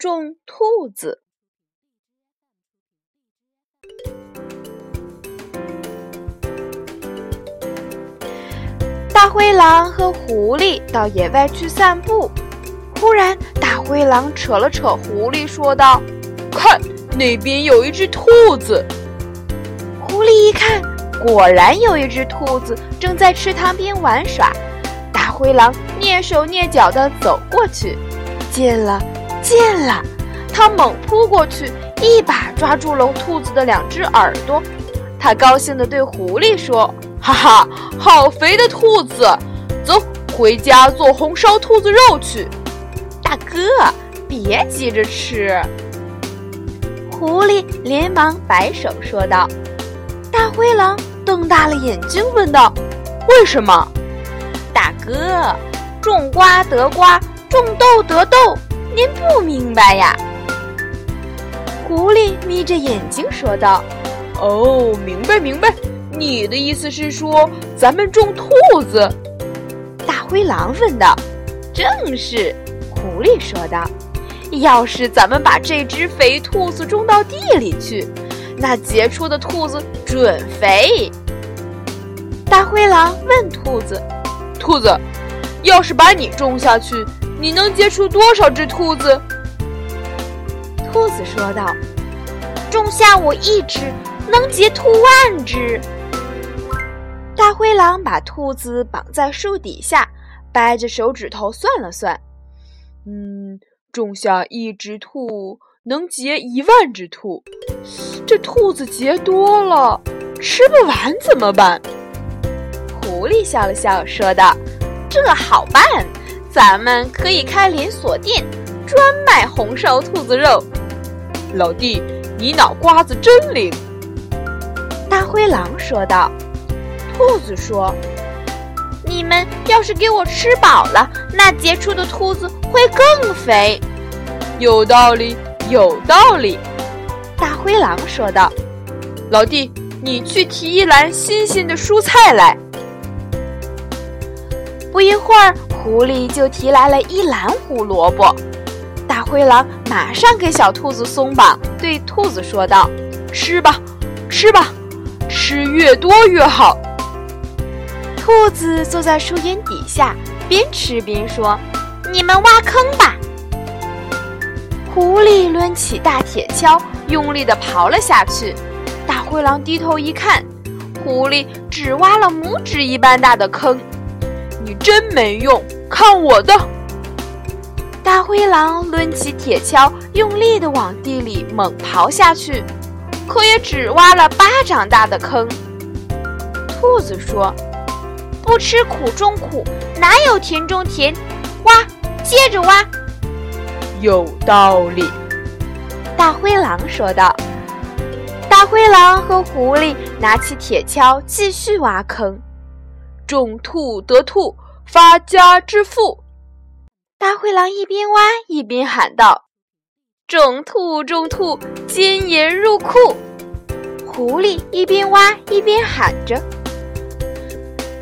种兔子》。大灰狼和狐狸到野外去散步，忽然，大灰狼扯了扯狐狸，说道：“看，那边有一只兔子。”狐狸一看，果然有一只兔子正在池塘边玩耍。大灰狼蹑手蹑脚地走过去，见了，见了，他猛扑过去，一把抓住了兔子的两只耳朵。他高兴地对狐狸说：“哈哈，好肥的兔子！走，回家做红烧兔子肉去。”大哥，别急着吃。狐狸连忙摆手说道。大灰狼瞪大了眼睛问道：“为什么？”大哥，种瓜得瓜，种豆得豆，您不明白呀？狐狸眯着眼睛说道：“哦，明白明白，你的意思是说咱们种兔子？”大灰狼问道。“正是。”狐狸说道。“要是咱们把这只肥兔子种到地里去，那结出的兔子准肥。”大灰狼问兔子。兔子，要是把你种下去，你能结出多少只兔子？兔子说道：“种下我一只，能结兔万只。”大灰狼把兔子绑在树底下，掰着手指头算了算，嗯，种下一只兔能结一万只兔，这兔子结多了，吃不完怎么办？狐狸笑了笑，说道：“这好办，咱们可以开连锁店，专卖红烧兔子肉。”老弟，你脑瓜子真灵。”大灰狼说道。兔子说：“你们要是给我吃饱了，那结出的兔子会更肥。”有道理，有道理。大灰狼说道：“老弟，你去提一篮新鲜的蔬菜来。”不一会儿，狐狸就提来了一篮胡萝卜。大灰狼马上给小兔子松绑，对兔子说道：“吃吧，吃吧，吃越多越好。”兔子坐在树荫底下，边吃边说：“你们挖坑吧。”狐狸抡起大铁锹，用力地刨了下去。大灰狼低头一看，狐狸只挖了拇指一般大的坑。你真没用！看我的！大灰狼抡起铁锹，用力地往地里猛刨下去，可也只挖了巴掌大的坑。兔子说：“不吃苦中苦，哪有甜中甜？挖，接着挖。”有道理。大灰狼说道。大灰狼和狐狸拿起铁锹，继续挖坑。种兔得兔，发家致富。大灰狼一边挖一边喊道：“种兔种兔，金银入库。”狐狸一边挖一边喊着。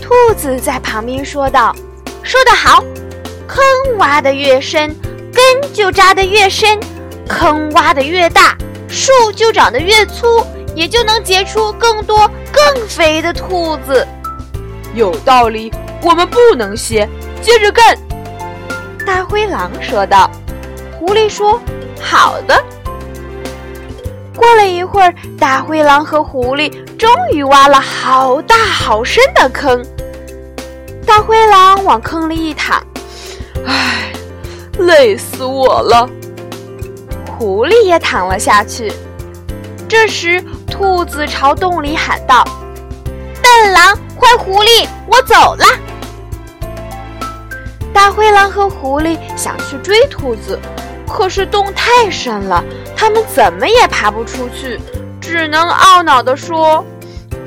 兔子在旁边说道：“说得好，坑挖得越深，根就扎得越深；坑挖得越大，树就长得越粗，也就能结出更多更肥的兔子。”有道理，我们不能歇，接着干。大灰狼说道。狐狸说：“好的。”过了一会儿，大灰狼和狐狸终于挖了好大好深的坑。大灰狼往坑里一躺，唉，累死我了。狐狸也躺了下去。这时，兔子朝洞里喊道：“笨狼！”坏狐狸，我走了。大灰狼和狐狸想去追兔子，可是洞太深了，他们怎么也爬不出去，只能懊恼地说：“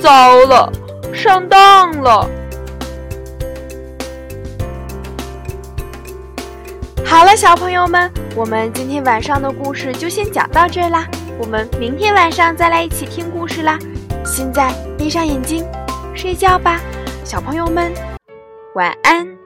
糟了，上当了。”好了，小朋友们，我们今天晚上的故事就先讲到这啦。我们明天晚上再来一起听故事啦。现在闭上眼睛，睡觉吧，小朋友们，晚安。